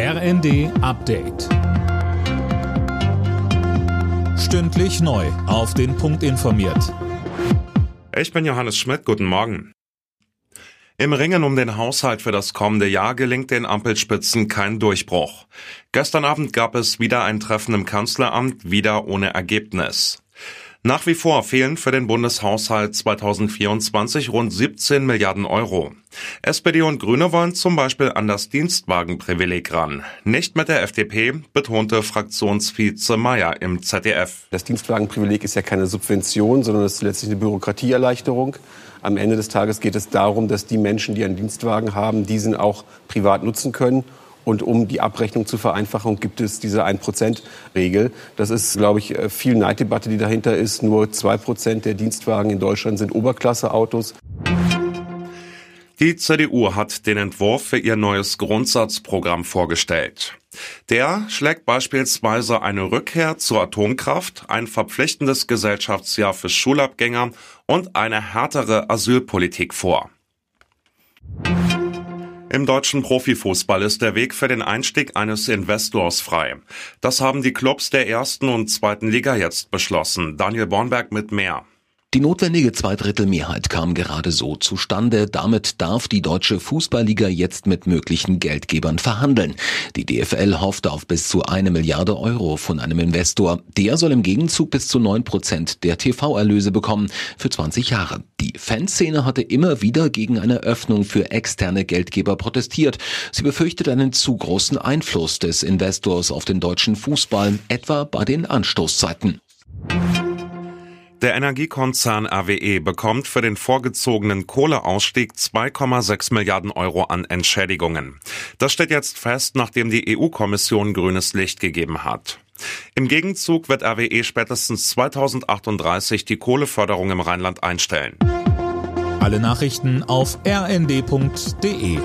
RND Update. Stündlich neu. Auf den Punkt informiert. Ich bin Johannes Schmidt. Guten Morgen. Im Ringen um den Haushalt für das kommende Jahr gelingt den Ampelspitzen kein Durchbruch. Gestern Abend gab es wieder ein Treffen im Kanzleramt, wieder ohne Ergebnis. Nach wie vor fehlen für den Bundeshaushalt 2024 rund 17 Milliarden Euro. SPD und Grüne wollen zum Beispiel an das Dienstwagenprivileg ran. Nicht mit der FDP, betonte Fraktionsvize Meyer im ZDF. Das Dienstwagenprivileg ist ja keine Subvention, sondern es ist letztlich eine Bürokratieerleichterung. Am Ende des Tages geht es darum, dass die Menschen, die einen Dienstwagen haben, diesen auch privat nutzen können und um die Abrechnung zu vereinfachen, gibt es diese 1%-Regel. Das ist, glaube ich, äh, viel Neiddebatte, die dahinter ist. Nur 2% der Dienstwagen in Deutschland sind Oberklasseautos. Die CDU hat den Entwurf für ihr neues Grundsatzprogramm vorgestellt. Der schlägt beispielsweise eine Rückkehr zur Atomkraft, ein verpflichtendes Gesellschaftsjahr für Schulabgänger und eine härtere Asylpolitik vor. Im deutschen Profifußball ist der Weg für den Einstieg eines Investors frei. Das haben die Clubs der ersten und zweiten Liga jetzt beschlossen. Daniel Bornberg mit mehr. Die notwendige Zweidrittelmehrheit kam gerade so zustande. Damit darf die deutsche Fußballliga jetzt mit möglichen Geldgebern verhandeln. Die DFL hofft auf bis zu eine Milliarde Euro von einem Investor. Der soll im Gegenzug bis zu neun Prozent der TV-Erlöse bekommen für 20 Jahre. Die Fanszene hatte immer wieder gegen eine Öffnung für externe Geldgeber protestiert. Sie befürchtet einen zu großen Einfluss des Investors auf den deutschen Fußball, etwa bei den Anstoßzeiten. Der Energiekonzern RWE bekommt für den vorgezogenen Kohleausstieg 2,6 Milliarden Euro an Entschädigungen. Das steht jetzt fest, nachdem die EU-Kommission grünes Licht gegeben hat. Im Gegenzug wird RWE spätestens 2038 die Kohleförderung im Rheinland einstellen. Alle Nachrichten auf rnd.de